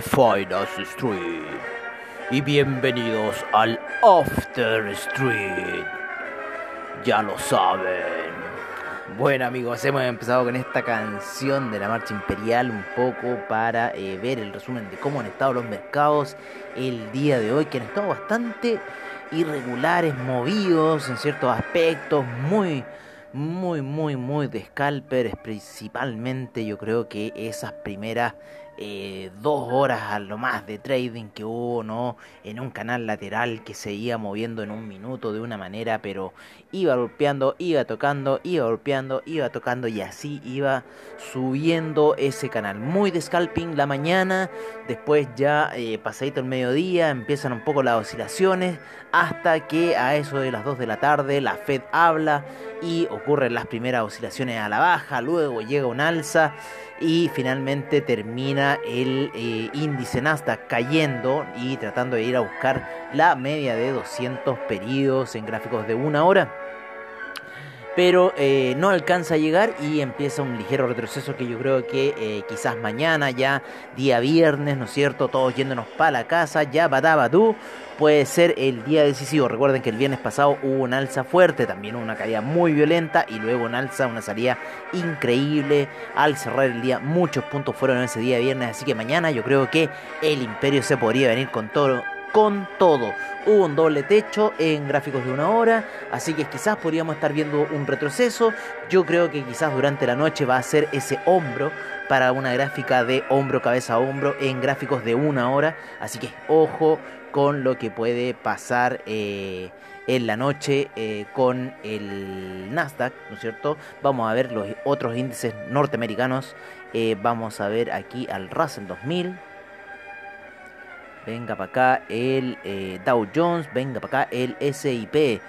De Finance Street y bienvenidos al After Street. Ya lo saben. Bueno amigos, hemos empezado con esta canción de la Marcha Imperial un poco para eh, ver el resumen de cómo han estado los mercados el día de hoy, que han estado bastante irregulares, movidos en ciertos aspectos, muy muy, muy, muy de scalpers. Principalmente yo creo que esas primeras eh, dos horas a lo más de trading que hubo, ¿no? En un canal lateral que se iba moviendo en un minuto de una manera, pero iba golpeando, iba tocando, iba golpeando, iba tocando y así iba subiendo ese canal. Muy de scalping la mañana, después ya eh, pasadito el mediodía, empiezan un poco las oscilaciones, hasta que a eso de las 2 de la tarde la Fed habla y ocurren las primeras oscilaciones a la baja, luego llega un alza y finalmente termina el eh, índice Nasdaq cayendo y tratando de ir a buscar la media de 200 periodos en gráficos de una hora pero eh, no alcanza a llegar y empieza un ligero retroceso que yo creo que eh, quizás mañana, ya día viernes, ¿no es cierto? Todos yéndonos para la casa, ya badabadú, puede ser el día decisivo. Recuerden que el viernes pasado hubo una alza fuerte, también una caída muy violenta y luego una alza, una salida increíble al cerrar el día. Muchos puntos fueron ese día viernes, así que mañana yo creo que el imperio se podría venir con todo con todo. Hubo un doble techo en gráficos de una hora, así que quizás podríamos estar viendo un retroceso. Yo creo que quizás durante la noche va a ser ese hombro para una gráfica de hombro, cabeza a hombro en gráficos de una hora. Así que ojo con lo que puede pasar eh, en la noche eh, con el Nasdaq, ¿no es cierto? Vamos a ver los otros índices norteamericanos. Eh, vamos a ver aquí al Russell 2000 venga para acá el eh, Dow Jones, venga para acá el SIP.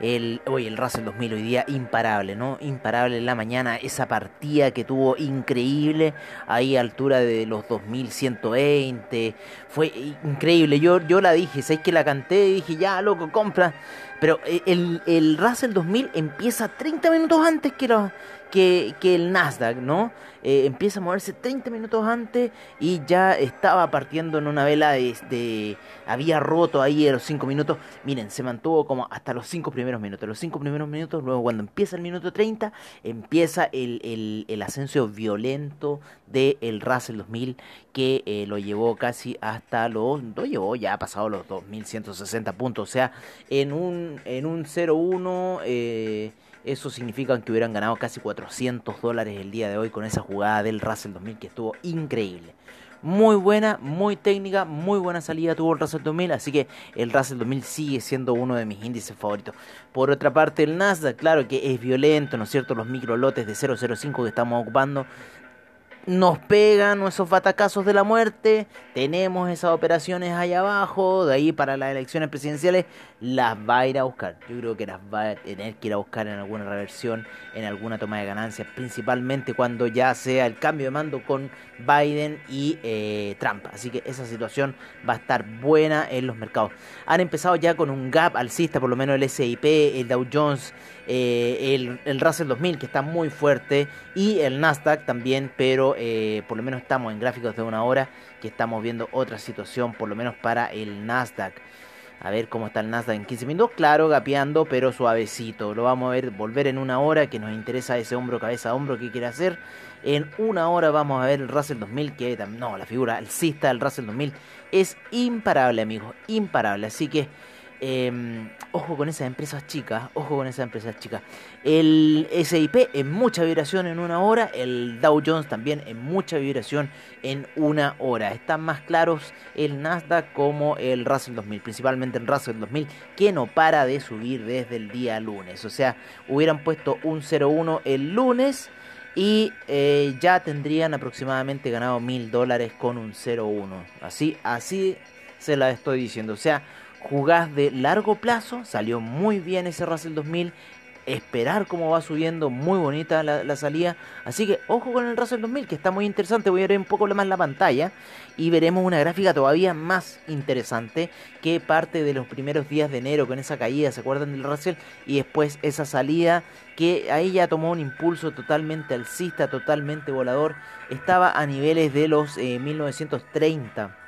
El, hoy el Russell 2000 hoy día imparable, ¿no? Imparable en la mañana, esa partida que tuvo increíble ahí a altura de los 2120, fue increíble, yo, yo la dije, ¿sabes que la canté? Y dije, ya, loco, compra, pero eh, el, el Russell 2000 empieza 30 minutos antes que, los, que, que el Nasdaq, ¿no? Eh, empieza a moverse 30 minutos antes y ya estaba partiendo en una vela de, había roto ahí a los 5 minutos. Miren, se mantuvo como hasta los 5 primeros minutos. Los 5 primeros minutos, luego cuando empieza el minuto 30, empieza el, el, el ascenso violento del el Russell 2000 que eh, lo llevó casi hasta los, lo llevó ya ha pasado los 2160 puntos. O sea, en un, en un 0-1... Eh, eso significa que hubieran ganado casi 400 dólares el día de hoy con esa jugada del Russell 2000 que estuvo increíble. Muy buena, muy técnica, muy buena salida tuvo el Russell 2000, así que el Russell 2000 sigue siendo uno de mis índices favoritos. Por otra parte, el Nasdaq, claro que es violento, ¿no es cierto? Los micro lotes de 005 que estamos ocupando nos pegan esos batacazos de la muerte, tenemos esas operaciones ahí abajo, de ahí para las elecciones presidenciales, las va a ir a buscar. Yo creo que las va a tener que ir a buscar en alguna reversión, en alguna toma de ganancias, principalmente cuando ya sea el cambio de mando con Biden y eh, Trump. Así que esa situación va a estar buena en los mercados. Han empezado ya con un gap alcista, por lo menos el SIP, el Dow Jones, eh, el, el Russell 2000 que está muy fuerte y el Nasdaq también, pero eh, por lo menos estamos en gráficos de una hora que estamos viendo otra situación, por lo menos para el Nasdaq. A ver cómo está el Nasdaq en 15 minutos. Claro, gapeando, pero suavecito. Lo vamos a ver volver en una hora que nos interesa ese hombro, cabeza, hombro que quiere hacer. En una hora vamos a ver el Russell 2000, que no, la figura alcista del Russell 2000 es imparable, amigos. Imparable. Así que Em, ojo con esas empresas chicas, ojo con esas empresas chicas. El SIP en mucha vibración en una hora, el Dow Jones también en mucha vibración en una hora. Están más claros el Nasdaq como el Russell 2000, principalmente el Russell 2000, que no para de subir desde el día lunes. O sea, hubieran puesto un 0,1 el lunes y eh, ya tendrían aproximadamente ganado mil dólares con un 0,1. Así, así se la estoy diciendo. O sea, jugás de largo plazo, salió muy bien ese Russell 2000, esperar cómo va subiendo, muy bonita la, salida, así que ojo con el Russell 2000 que está muy interesante, voy a ver un poco más la pantalla y veremos una gráfica todavía más interesante que parte de los primeros días de enero con esa caída, ¿se acuerdan del Russell? Y después esa salida que ahí ya tomó un impulso totalmente alcista, totalmente volador, estaba a niveles de los 1930 eh,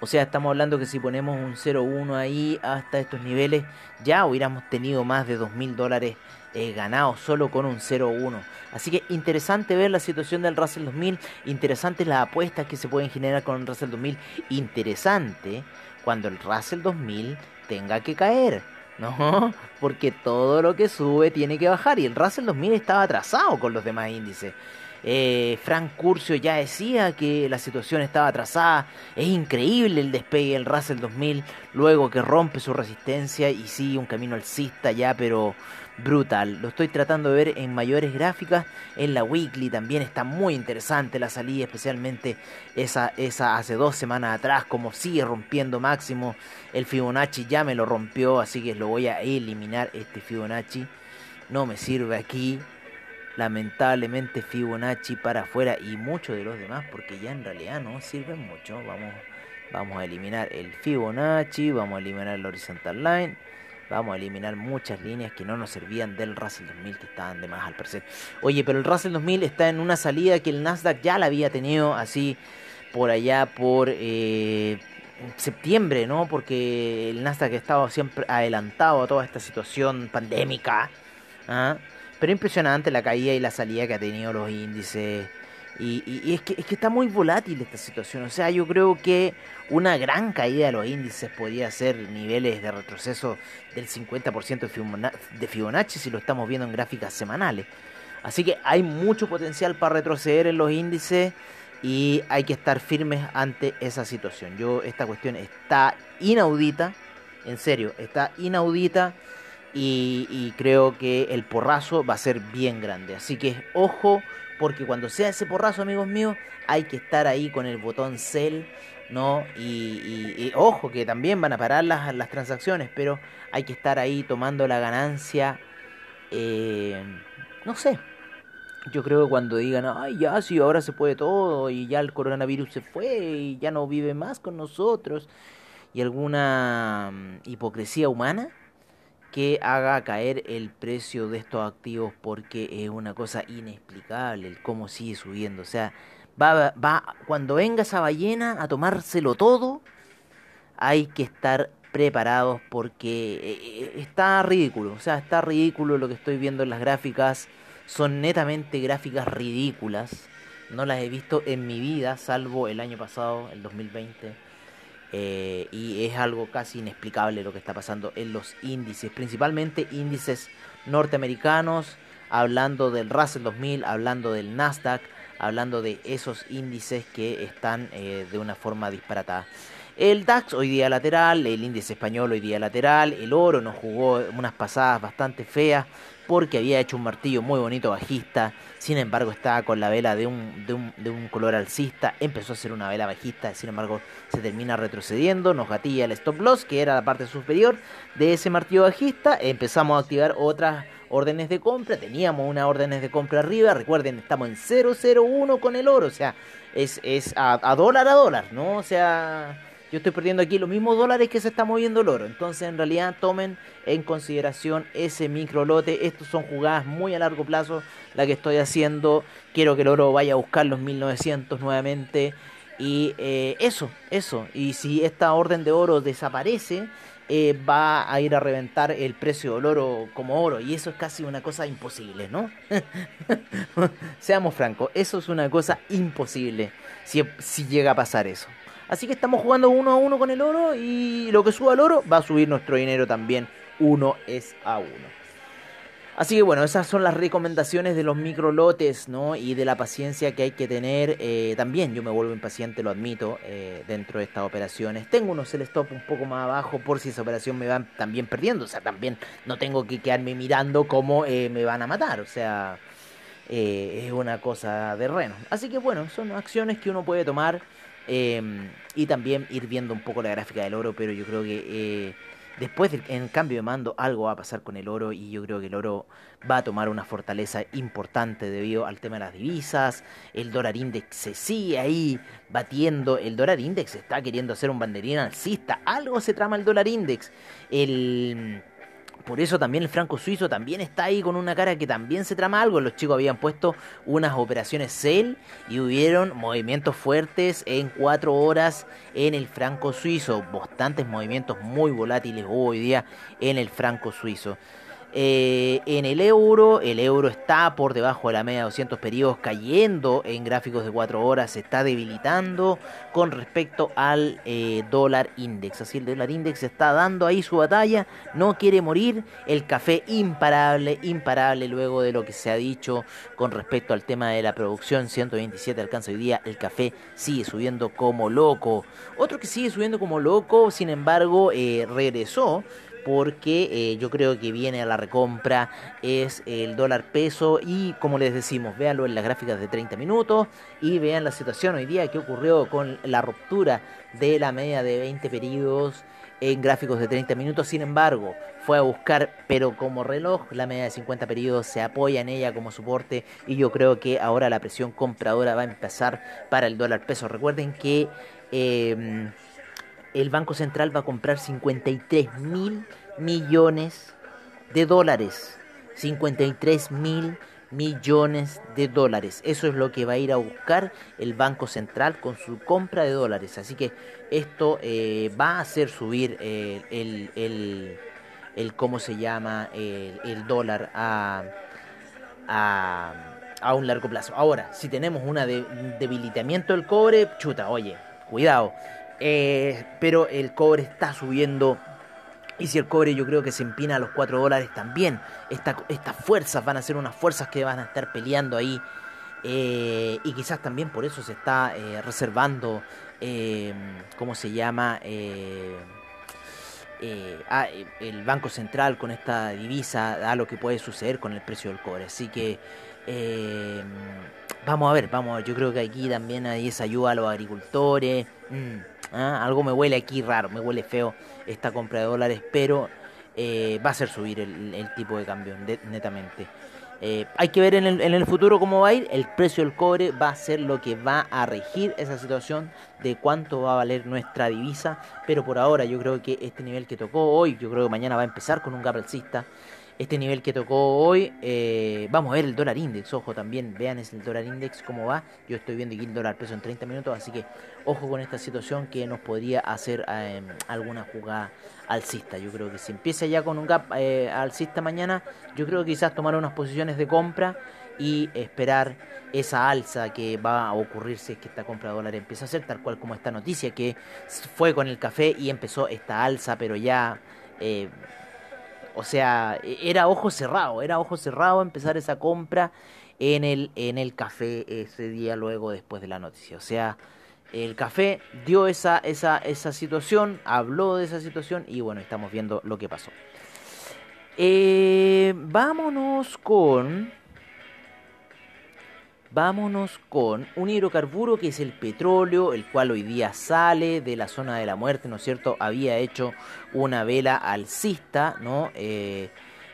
o sea, estamos hablando que si ponemos un 0,1 ahí hasta estos niveles, ya hubiéramos tenido más de 2.000 dólares eh, ganados solo con un 0,1. Así que interesante ver la situación del Russell 2000, interesante las apuestas que se pueden generar con el Russell 2000, interesante cuando el Russell 2000 tenga que caer. ¿no? Porque todo lo que sube tiene que bajar y el Russell 2000 estaba atrasado con los demás índices. Eh, Frank Curcio ya decía que la situación estaba atrasada. Es increíble el despegue del Russell 2000 luego que rompe su resistencia y sigue un camino alcista ya, pero brutal. Lo estoy tratando de ver en mayores gráficas. En la weekly también está muy interesante la salida, especialmente esa, esa hace dos semanas atrás, como sigue rompiendo máximo. El Fibonacci ya me lo rompió, así que lo voy a eliminar este Fibonacci. No me sirve aquí lamentablemente Fibonacci para afuera y muchos de los demás porque ya en realidad no sirven mucho. Vamos, vamos a eliminar el Fibonacci, vamos a eliminar el Horizontal Line, vamos a eliminar muchas líneas que no nos servían del Russell 2000 que estaban de más al parecer. Oye, pero el Russell 2000 está en una salida que el Nasdaq ya la había tenido así por allá por... Eh, septiembre, ¿no? Porque el Nasdaq estaba siempre adelantado a toda esta situación pandémica. ¿ah? Pero impresionante la caída y la salida que ha tenido los índices. Y, es, que, es que está muy volátil esta situación. O sea, yo creo que una gran caída de los índices podría ser niveles de retroceso del 50% de Fibonacci si lo estamos viendo en gráficas semanales. Así que hay mucho potencial para retroceder en los índices y hay que estar firmes ante esa situación. Yo, esta cuestión está inaudita, en serio, está inaudita y, creo que el porrazo va a ser bien grande. Así que ojo, porque cuando sea ese porrazo, amigos míos, hay que estar ahí con el botón sell, ¿no? Y, ojo, que también van a parar las, las, transacciones, pero hay que estar ahí tomando la ganancia. Eh, no sé. Yo creo que cuando digan, ay, ya, sí, ahora se puede todo y ya el coronavirus se fue y ya no vive más con nosotros y alguna mm, hipocresía humana que haga caer el precio de estos activos porque es una cosa inexplicable el cómo sigue subiendo. O sea, va, va, cuando venga esa ballena a tomárselo todo, hay que estar preparados porque eh, eh, está ridículo. O sea, está ridículo lo que estoy viendo en las gráficas. Son netamente gráficas ridículas. No las he visto en mi vida, salvo el año pasado, el 2020 eh, y es algo casi inexplicable lo que está pasando en los índices, principalmente índices norteamericanos, hablando del Russell 2000, hablando del Nasdaq, hablando de esos índices que están eh, de una forma disparatada. El DAX hoy día lateral, el índice español hoy día lateral, el oro nos jugó unas pasadas bastante feas porque había hecho un martillo muy bonito bajista, sin embargo estaba con la vela de un, de un, de un color alcista, empezó a ser una vela bajista, sin embargo se termina retrocediendo, nos gatilla el stop loss, que era la parte superior de ese martillo bajista, empezamos a activar otras órdenes de compra, teníamos unas órdenes de compra arriba, recuerden, estamos en 001 con el oro, o sea, es, es a dólar a dólar, ¿no? O sea yo estoy perdiendo aquí los mismos dólares que se está moviendo el oro. Entonces, en realidad, tomen en consideración ese micro lote. Estos son jugadas muy a largo plazo, la que estoy haciendo. Quiero que el oro vaya a buscar los 1900 nuevamente. Y eh, eso, eso. Y si esta orden de oro desaparece, eh, va a ir a reventar el precio del oro como oro. Y eso es casi una cosa imposible, ¿no? Seamos francos, eso es una cosa imposible si, si llega a pasar eso. Así que estamos jugando uno a uno con el oro y lo que suba el oro va a subir nuestro dinero también. Uno es a uno. Así que bueno, esas son las recomendaciones de los microlotes, ¿no? Y de la paciencia que hay que tener. Eh, también yo me vuelvo impaciente, lo admito, eh, dentro de estas operaciones. Tengo unos el stop un poco más abajo por si esa operación me van también perdiendo. O sea, también no tengo que quedarme mirando cómo eh, me van a matar. O sea, es una cosa de reno. Así que bueno, son acciones que uno puede tomar y también ir viendo un poco la gráfica del oro, pero yo creo que Después, en cambio de mando, algo va a pasar con el oro y yo creo que el oro va a tomar una fortaleza importante debido al tema de las divisas. El dólar index se sigue ahí batiendo. El dólar index está queriendo hacer un banderín alcista. Algo se trama el dólar index. El por eso también el franco suizo también está ahí con una cara que también se trama algo. Los chicos habían puesto unas operaciones sell y hubieron movimientos fuertes en cuatro horas en el franco suizo. Bastantes movimientos muy volátiles hoy día en el franco suizo. Eh, en el euro, el euro está por debajo de la media de 200 periodos, cayendo en gráficos de 4 horas, se está debilitando con respecto al eh, dólar index. Así el dólar index está dando ahí su batalla, no quiere morir. El café imparable, imparable luego de lo que se ha dicho con respecto al tema de la producción. 127 alcanza hoy día, el café sigue subiendo como loco. Otro que sigue subiendo como loco, sin embargo, eh, regresó porque eh, yo creo que viene a la recompra es el dólar peso y como les decimos, véanlo en las gráficas de 30 minutos y vean la situación hoy día que ocurrió con la ruptura de la media de 20 periodos en gráficos de 30 minutos, sin embargo, fue a buscar, pero como reloj, la media de 50 periodos se apoya en ella como soporte y yo creo que ahora la presión compradora va a empezar para el dólar peso. Recuerden que... Eh, el Banco Central va a comprar 53 mil millones de dólares. 53 mil millones de dólares. Eso es lo que va a ir a buscar el Banco Central con su compra de dólares. Así que esto eh, va a hacer subir eh, el, el, el, ¿cómo se llama? El, dólar a, a, a, un largo plazo. Ahora, si tenemos un debilitamiento del cobre, chuta, oye, cuidado. Eh, pero el cobre está subiendo. Y si el cobre yo creo que se empina a los 4 dólares también, estas fuerzas van a ser unas fuerzas que van a estar peleando ahí. Eh, y quizás también por eso se está eh, reservando, ¿cómo se llama? Ah, el Banco Central con esta divisa a lo que puede suceder con el precio del cobre. Así que vamos a ver, vamos. Yo creo que aquí también hay esa ayuda a los agricultores. Mm, ah, algo me huele aquí raro, me huele feo esta compra de dólares, pero eh, va a hacer subir el, tipo de cambio, netamente. Eh, hay que ver en el, en el, futuro cómo va a ir. El precio del cobre va a ser lo que va a regir esa situación de cuánto va a valer nuestra divisa. Pero por ahora yo creo que este nivel que tocó hoy, yo creo que mañana va a empezar con un gap alcista este nivel que tocó hoy. Eh, vamos a ver el dólar index, ojo también, vean el dólar index cómo va. Yo estoy viendo aquí el dólar peso en 30 minutos, así que ojo con esta situación que nos podría hacer eh, alguna jugada alcista. Yo creo que si empieza ya con un gap eh, alcista mañana, yo creo que quizás tomar unas posiciones de compra y esperar esa alza que va a ocurrir si es que esta compra de dólar empieza a ser tal cual como esta noticia que fue con el café y empezó esta alza, pero ya o sea, e, era ojo cerrado, era ojo cerrado empezar esa compra en el, en el café ese día luego después de la noticia. O sea, el café dio esa, esa, esa situación, habló de esa situación y bueno, estamos viendo lo que pasó. Eh, vámonos con Vámonos con un hidrocarburo que es el petróleo, el cual hoy día sale de la zona de la muerte, ¿no es cierto? Había hecho una vela alcista, ¿no? Eh,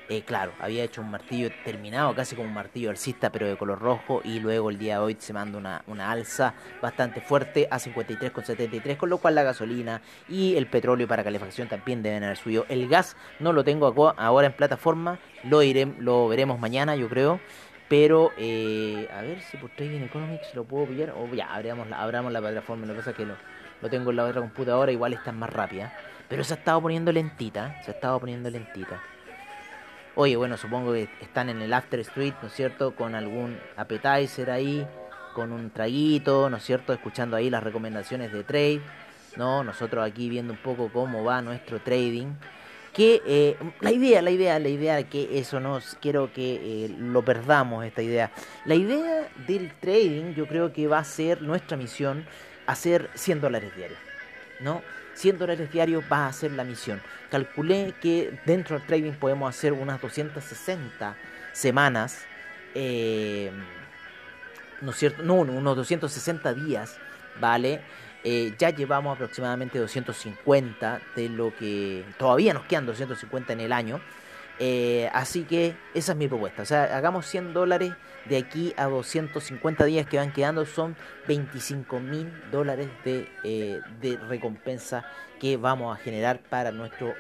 eh, claro, había hecho un martillo terminado, casi como un martillo alcista, pero de color rojo, y luego el día de hoy se manda una, una alza bastante fuerte a 53,73, con lo cual la gasolina y el petróleo para calefacción también deben haber subido. El gas no lo tengo ahora en plataforma, lo, iré, lo veremos mañana, yo creo. Pero, eh, a ver si por Trading Economics lo puedo pillar. O ya, abramos la, abramos la plataforma. Lo que pasa es que lo, lo tengo en la otra computadora, igual está más rápida. Pero se ha estado poniendo lentita. Se ha estado poniendo lentita. Oye, bueno, supongo que están en el After Street, ¿no es cierto? Con algún appetizer ahí. con un traguito, ¿no es cierto? Escuchando ahí las recomendaciones de trade, ¿no? Nosotros aquí viendo un poco cómo va nuestro trading. Que eh, la idea, la idea, la idea que eso no quiero que eh, lo perdamos esta idea. La idea del trading, yo creo que va a ser nuestra misión hacer 100 dólares diarios, ¿no? 100 dólares diarios va a ser la misión. Calculé que dentro del trading podemos hacer unas 260 semanas, eh, ¿no es cierto? No, unos 260 días, ¿vale? Eh, ya llevamos aproximadamente 250 de lo que todavía nos quedan 250 en el año. Eh, así que esa es mi propuesta. O sea, hagamos 100 dólares de aquí a 250 días que van quedando. Son 25 mil dólares de, eh, de, recompensa que vamos a generar para nuestro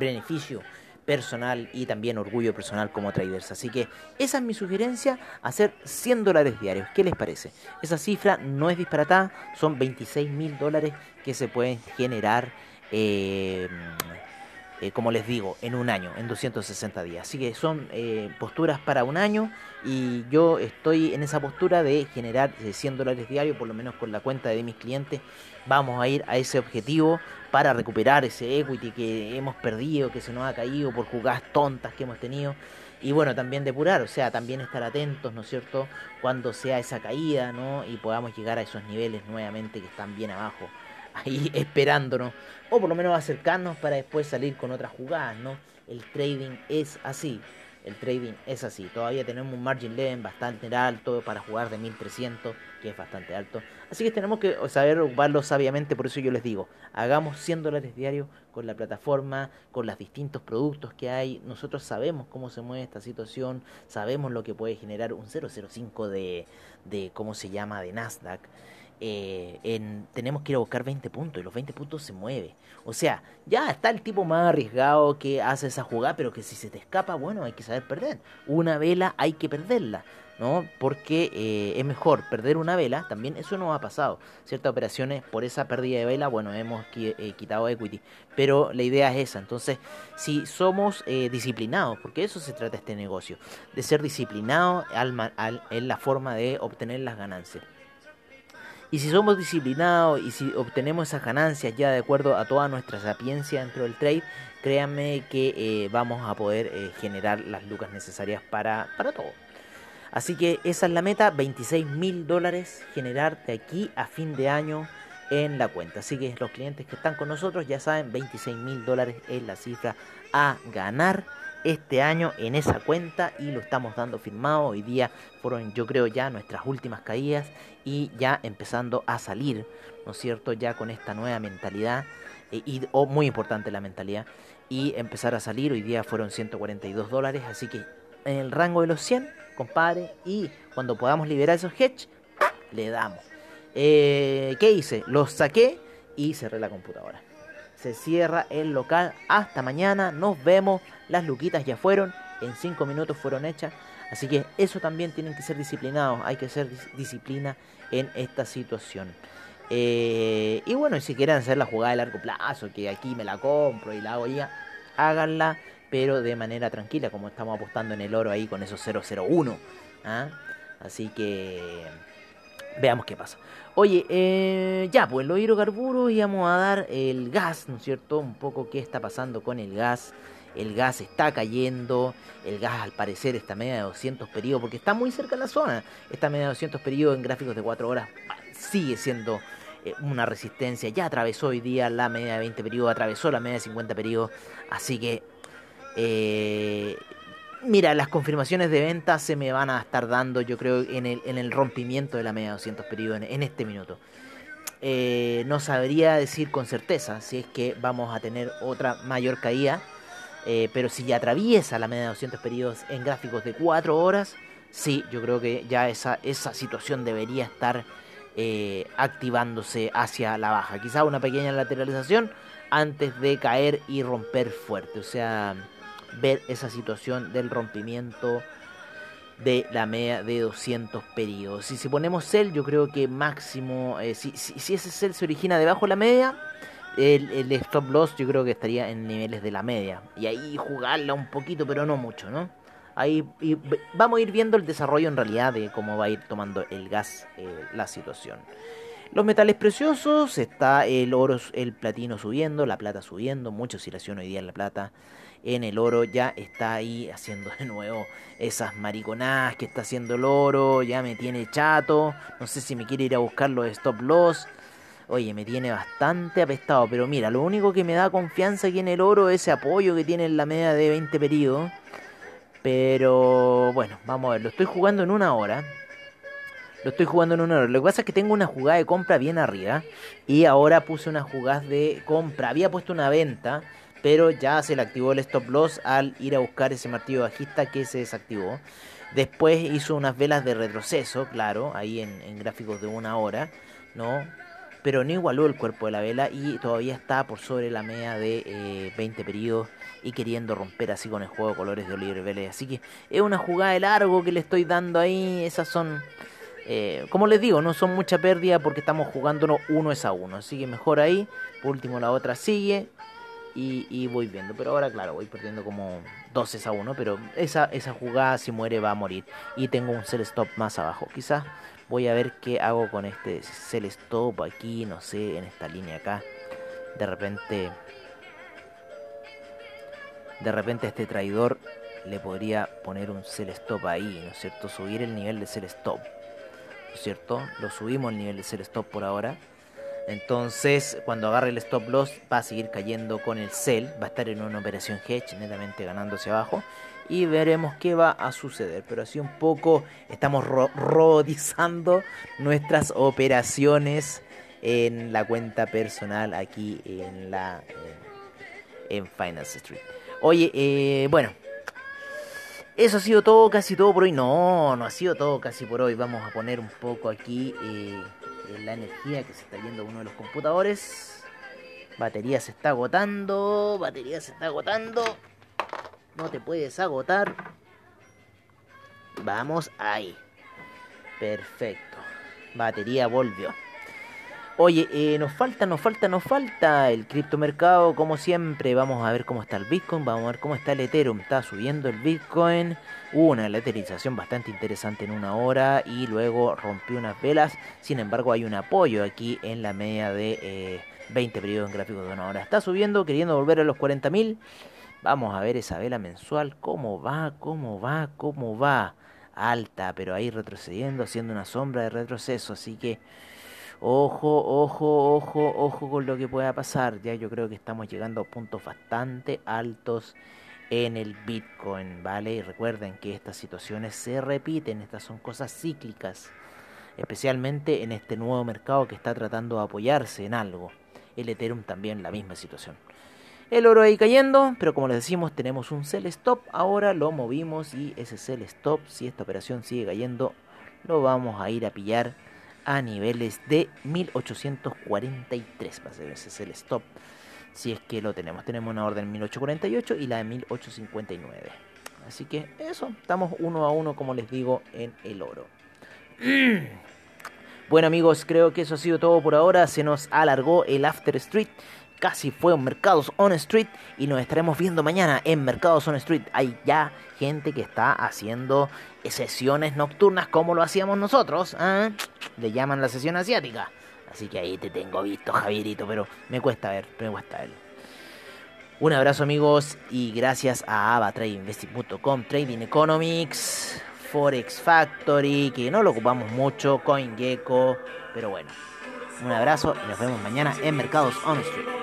beneficio personal y también orgullo personal como traders. Así que esa es mi sugerencia, hacer 100 dólares diarios. ¿Qué les parece? Esa cifra no es disparatada, son 26 mil dólares que se pueden generar. Eh, eh, como les digo, en un año, en 260 días. Así que son eh, posturas para un año y yo estoy en esa postura de generar 100 dólares diarios, por lo menos con la cuenta de mis clientes. Vamos a ir a ese objetivo para recuperar ese equity que hemos perdido, que se nos ha caído por jugadas tontas que hemos tenido. Y bueno, también depurar, o sea, también estar atentos, ¿no es cierto?, cuando sea esa caída, ¿no? Y podamos llegar a esos niveles nuevamente que están bien abajo ahí esperándonos, o por lo menos acercarnos para después salir con otras jugadas, ¿no? El trading es así, el trading es así. Todavía tenemos un margin level bastante alto para jugar de 1300, que es bastante alto. Así que tenemos que saber ocuparlo sabiamente, por eso yo les digo, hagamos 100 dólares diarios con la plataforma, con los distintos productos que hay. Nosotros sabemos cómo se mueve esta situación, sabemos lo que puede generar un 005 de, de ¿cómo se llama?, de Nasdaq. Eh, en, tenemos que ir a buscar 20 puntos y los 20 puntos se mueve. O sea, ya está el tipo más arriesgado que hace esa jugada, pero que si se te escapa, bueno, hay que saber perder. Una vela hay que perderla, ¿no? Porque eh, es mejor perder una vela, también eso no ha pasado. Ciertas operaciones por esa pérdida de vela, bueno, hemos eh, quitado equity, pero la idea es esa. Entonces, si somos disciplinados, porque eso se trata este negocio, de ser disciplinados en la forma de obtener las ganancias. Y si somos disciplinados y si obtenemos esas ganancias ya de acuerdo a toda nuestra sapiencia dentro del trade, créanme que eh, vamos a poder eh, generar las lucas necesarias para, para todo. Así que esa es la meta, 26 mil dólares generar de aquí a fin de año en la cuenta. Así que los clientes que están con nosotros ya saben, 26 mil dólares es la cifra a ganar este año en esa cuenta y lo estamos dando firmado. Hoy día fueron yo creo ya nuestras últimas caídas y ya empezando a salir, ¿no es cierto? Ya con esta nueva mentalidad eh, y oh, muy importante la mentalidad y empezar a salir. Hoy día fueron 142 dólares, así que en el rango de los 100, compadre, y cuando podamos liberar esos hedge, le damos. Eh, ¿Qué hice? Los saqué y cerré la computadora se cierra el local. Hasta mañana, nos vemos. Las luquitas ya fueron, en 5 minutos fueron hechas. Así que eso también tienen que ser disciplinados. Hay que ser disciplina en esta situación. Eh, y bueno, si quieren hacer la jugada de largo plazo, que aquí me la compro y la hago ya, háganla, pero de manera tranquila, como estamos apostando en el oro ahí con esos 001. ¿ah? Así que veamos qué pasa. Oye, eh, ya, pues los hidrocarburos íbamos a dar el gas, ¿no es cierto? Un poco qué está pasando con el gas. El gas está cayendo, el gas al parecer está media de 200 periodos, porque está muy cerca de la zona. Esta media de 200 periodos en gráficos de 4 horas sigue siendo eh, una resistencia. Ya atravesó hoy día la media de 20 periodos, atravesó la media de 50 periodos. Así que eh, Mira, las confirmaciones de venta se me van a estar dando, yo creo, en el, en el rompimiento de la media 200 periodos en, este minuto. Eh, no sabría decir con certeza si es que vamos a tener otra mayor caída, eh, pero si ya atraviesa la media 200 periodos en gráficos de 4 horas, sí, yo creo que ya esa, esa situación debería estar eh, activándose hacia la baja. Quizá una pequeña lateralización antes de caer y romper fuerte. O sea, ver esa situación del rompimiento de la media de 200 periodos. Si, si ponemos cel, yo creo que máximo, eh, si, si, ese cel se origina debajo de la media, el, stop loss yo creo que estaría en niveles de la media. Y ahí jugarla un poquito, pero no mucho, ¿no? ahí y vamos a ir viendo el desarrollo en realidad de cómo va a ir tomando el gas eh, la situación. Los metales preciosos, está el oro, el platino subiendo, la plata subiendo, mucha oscilación hoy día en la plata. En el oro ya está ahí haciendo de nuevo esas mariconadas que está haciendo el oro, ya me tiene chato, no sé si me quiere ir a buscar los stop loss. Oye, me tiene bastante apestado, pero mira, lo único que me da confianza aquí en el oro es ese apoyo que tiene en la media de 20 periodos. Pero bueno, vamos a ver, lo estoy jugando en una hora. Lo estoy jugando en una hora. Lo que pasa es que tengo una jugada de compra bien arriba. Y ahora puse una jugada de compra. Había puesto una venta. Pero ya se le activó el stop loss al ir a buscar ese martillo bajista que se desactivó. Después hizo unas velas de retroceso, claro, ahí en, gráficos de una hora, ¿no? Pero no igualó el cuerpo de la vela y todavía está por sobre la media de 20 eh, periodos y queriendo romper así con el juego de colores de Oliver Vélez. Así que es una jugada de largo que le estoy dando ahí. Esas son eh, como les digo, no son mucha pérdida porque estamos jugándonos uno es a uno. Así que mejor ahí. Por último la otra sigue. Y, voy viendo. Pero ahora, claro, voy perdiendo como 12 a 1. Pero esa, esa jugada, si muere, va a morir. Y tengo un sell stop más abajo. Quizás voy a ver qué hago con este sell stop aquí. No sé, en esta línea acá. De repente. De repente este traidor le podría poner un sell stop ahí, ¿no es cierto? Subir el nivel de sell stop. ¿cierto? Lo subimos al nivel de sell stop por ahora. Entonces, cuando agarre el stop loss, va a seguir cayendo con el sell. Va a estar en una operación hedge, netamente ganándose abajo. Y veremos qué va a suceder. Pero así un poco estamos rodizando nuestras operaciones en la cuenta personal aquí en la en, Finance Street. Oye, eh, bueno, eso ha sido todo, casi todo por hoy. No, no ha sido todo casi por hoy. Vamos a poner un poco aquí eh, la energía que se está yendo a uno de los computadores. Batería se está agotando. Batería se está agotando. No te puedes agotar. Vamos ahí. Perfecto. Batería volvió. Oye, eh, nos falta, nos falta, nos falta el criptomercado, como siempre. Vamos a ver cómo está el Bitcoin, vamos a ver cómo está el Ethereum. Está subiendo el Bitcoin. Hubo una lateralización bastante interesante en una hora y luego rompió unas velas. Sin embargo, hay un apoyo aquí en la media de 20 eh, periodos en gráficos de una hora. Está subiendo, queriendo volver a los 40.000. Vamos a ver esa vela mensual, cómo va, cómo va, cómo va. Alta, pero ahí retrocediendo, haciendo una sombra de retroceso. Así que Ojo, ojo, ojo, ojo con lo que pueda pasar. Ya yo creo que estamos llegando a puntos bastante altos en el Bitcoin, ¿vale? Y recuerden que estas situaciones se repiten, estas son cosas cíclicas, especialmente en este nuevo mercado que está tratando de apoyarse en algo. El Ethereum también la misma situación. El oro ahí cayendo, pero como les decimos, tenemos un sell stop. Ahora lo movimos y ese sell stop, si esta operación sigue cayendo, lo vamos a ir a pillar a niveles de 1843. Va a ser ese es el stop. Si es que lo tenemos. Tenemos una orden 1848 y la de 1859. Así que eso, estamos uno a uno, como les digo, en el oro. Bueno amigos, creo que eso ha sido todo por ahora. Se nos alargó el After Street casi fue un Mercados on Street y nos estaremos viendo mañana en Mercados on Street. Hay ya gente que está haciendo sesiones nocturnas como lo hacíamos nosotros. ¿eh? Le llaman la sesión asiática. Así que ahí te tengo visto, Javierito, pero me cuesta ver, me cuesta ver. Un abrazo amigos y gracias a AvaTradingInvesting.com, Trading Economics, Forex Factory, que no lo ocupamos mucho, CoinGecko, pero bueno. Un abrazo y nos vemos mañana en Mercados On Street.